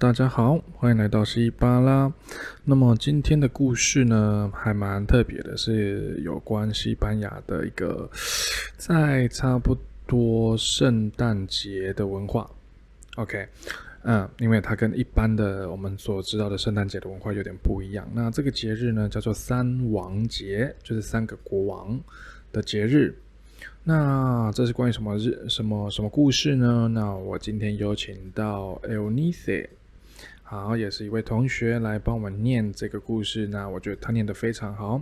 大家好，欢迎来到西巴拉。那么今天的故事呢，还蛮特别的，是有关西班牙的一个在差不多圣诞节的文化。OK，嗯，因为它跟一般的我们所知道的圣诞节的文化有点不一样。那这个节日呢，叫做三王节，就是三个国王的节日。那这是关于什么日、什么什么故事呢？那我今天有请到 El Nice。好，也是一位同学来帮我们念这个故事。那我觉得他念得非常好，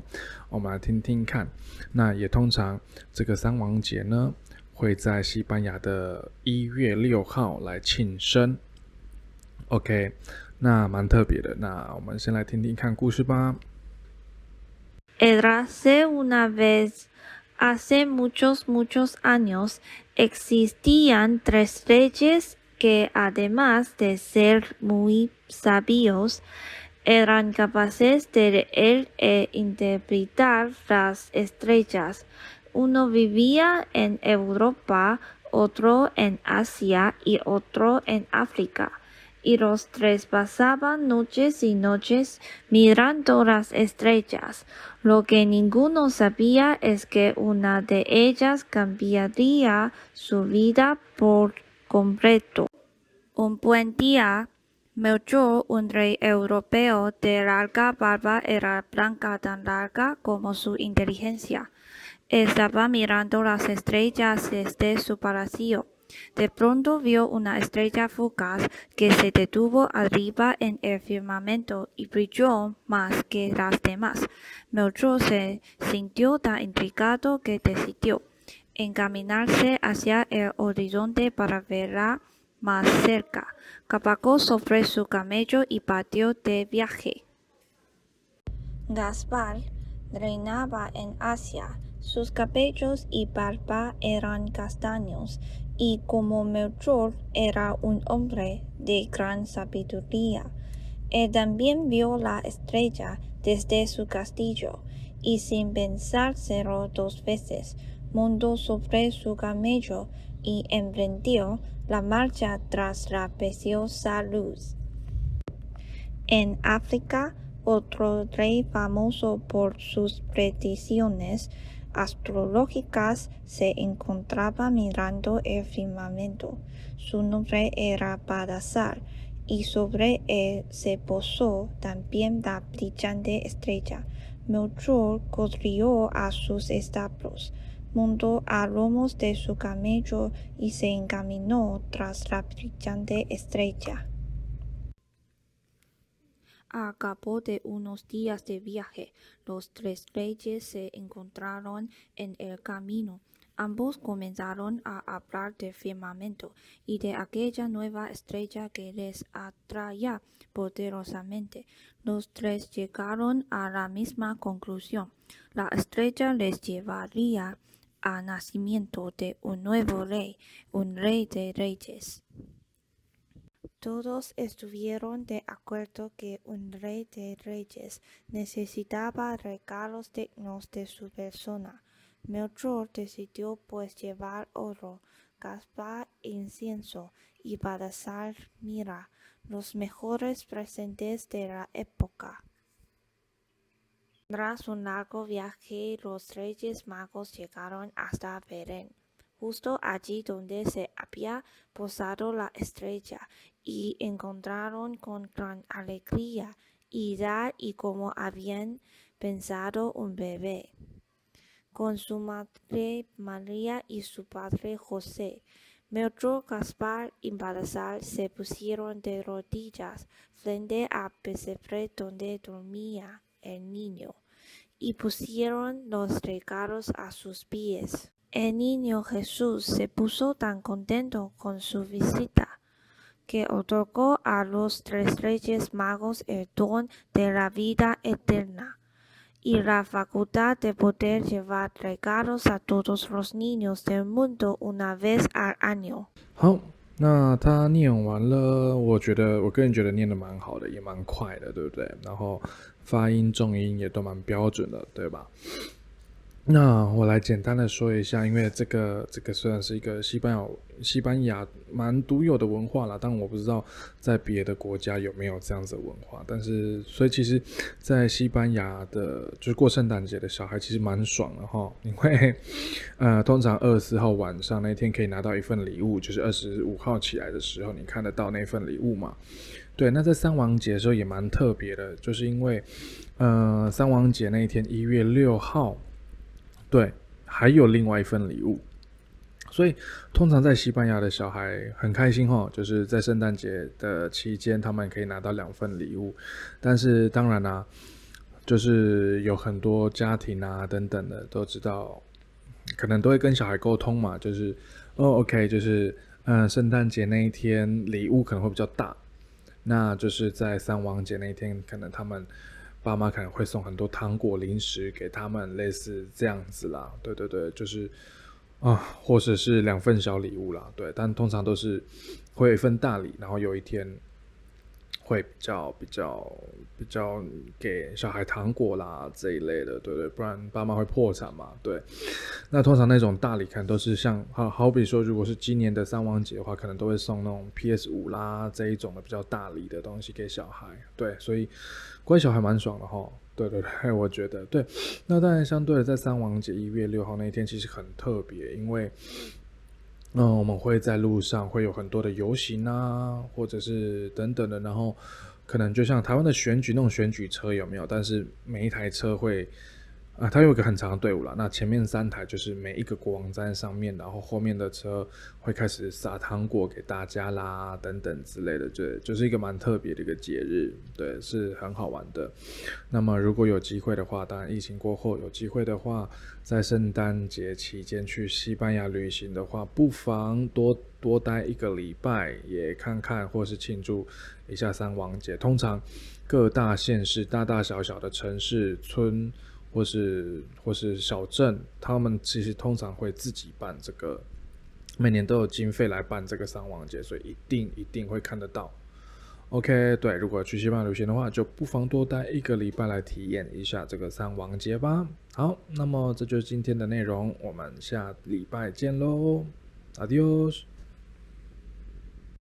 我们来听听看。那也通常这个三王节呢，会在西班牙的一月六号来庆生。OK，那蛮特别的。那我们先来听听看故事吧。Érase una vez, hace muchos muchos años, existían tres reyes. Que además de ser muy sabios, eran capaces de leer e interpretar las estrellas. Uno vivía en Europa, otro en Asia y otro en África. Y los tres pasaban noches y noches mirando las estrellas. Lo que ninguno sabía es que una de ellas cambiaría su vida por completo. Un buen día, Melchor, un rey europeo de larga barba, era blanca tan larga como su inteligencia. Estaba mirando las estrellas desde su palacio. De pronto vio una estrella fugaz que se detuvo arriba en el firmamento y brilló más que las demás. Melchor se sintió tan intrigado que decidió encaminarse hacia el horizonte para verla más cerca. Cabalgó sobre su camello y partió de viaje. Gaspar reinaba en Asia. Sus cabellos y barba eran castaños, y como Melchor era un hombre de gran sabiduría, él también vio la estrella desde su castillo, y sin pensárselo dos veces, montó sobre su camello y emprendió la marcha tras la preciosa luz. En África, otro rey famoso por sus predicciones astrológicas se encontraba mirando el firmamento. Su nombre era Badasar, y sobre él se posó también la brillante estrella. Melchor corrió a sus establos montó a lomos de su camello y se encaminó tras la brillante estrella. A cabo de unos días de viaje, los tres reyes se encontraron en el camino. Ambos comenzaron a hablar del firmamento y de aquella nueva estrella que les atraía poderosamente. Los tres llegaron a la misma conclusión. La estrella les llevaría a nacimiento de un nuevo rey, un rey de reyes. Todos estuvieron de acuerdo que un rey de reyes necesitaba regalos dignos de su persona. Melchor decidió pues llevar oro, caspa, incienso y Badasar mira, los mejores presentes de la época. Tras un largo viaje, los Reyes Magos llegaron hasta Belén, justo allí donde se había posado la estrella, y encontraron con gran alegría y dar y como habían pensado un bebé. Con su madre María y su padre José, Melchor, Gaspar y Balazar se pusieron de rodillas frente a pesebre donde dormía el niño, y pusieron los regalos a sus pies. El niño Jesús se puso tan contento con su visita, que otorgó a los tres reyes magos el don de la vida eterna y la facultad de poder llevar regalos a todos los niños del mundo una vez al año. 那他念完了，我觉得我个人觉得念的蛮好的，也蛮快的，对不对？然后 发音、重音也都蛮标准的，对吧？那我来简单的说一下，因为这个这个虽然是一个西班牙西班牙蛮独有的文化啦，但我不知道在别的国家有没有这样子的文化。但是，所以其实，在西班牙的，就是过圣诞节的小孩其实蛮爽的哈，因为呃，通常二十四号晚上那天可以拿到一份礼物，就是二十五号起来的时候你看得到那份礼物嘛？对，那在三王节的时候也蛮特别的，就是因为呃，三王节那一天一月六号。对，还有另外一份礼物，所以通常在西班牙的小孩很开心哈，就是在圣诞节的期间，他们可以拿到两份礼物。但是当然啦，就是有很多家庭啊等等的都知道，可能都会跟小孩沟通嘛，就是哦，OK，就是嗯，圣诞节那一天礼物可能会比较大，那就是在三王节那一天，可能他们。爸妈可能会送很多糖果、零食给他们，类似这样子啦。对对对，就是啊，或者是两份小礼物啦。对，但通常都是会有一份大礼，然后有一天。会比较比较比较给小孩糖果啦这一类的，对对，不然爸妈会破产嘛。对，那通常那种大礼可能都是像好好比说，如果是今年的三王节的话，可能都会送那种 PS 五啦这一种的比较大礼的东西给小孩。对，所以乖小孩蛮爽的哈。对对对，我觉得对。那当然，相对的，在三王节一月六号那一天其实很特别，因为。那，我们会在路上会有很多的游行啊，或者是等等的，然后可能就像台湾的选举那种选举车有没有？但是每一台车会。啊，它有一个很长的队伍了。那前面三台就是每一个国王站在上面，然后后面的车会开始撒糖果给大家啦，等等之类的。对，就是一个蛮特别的一个节日，对，是很好玩的。那么如果有机会的话，当然疫情过后有机会的话，在圣诞节期间去西班牙旅行的话，不妨多多待一个礼拜，也看看或是庆祝一下三王节。通常各大县市、大大小小的城市村。或是或是小镇，他们其实通常会自己办这个，每年都有经费来办这个三王节，所以一定一定会看得到。OK，对，如果去西班牙旅行的话，就不妨多待一个礼拜来体验一下这个三王节吧。好，那么这就是今天的内容，我们下礼拜见喽，Adios。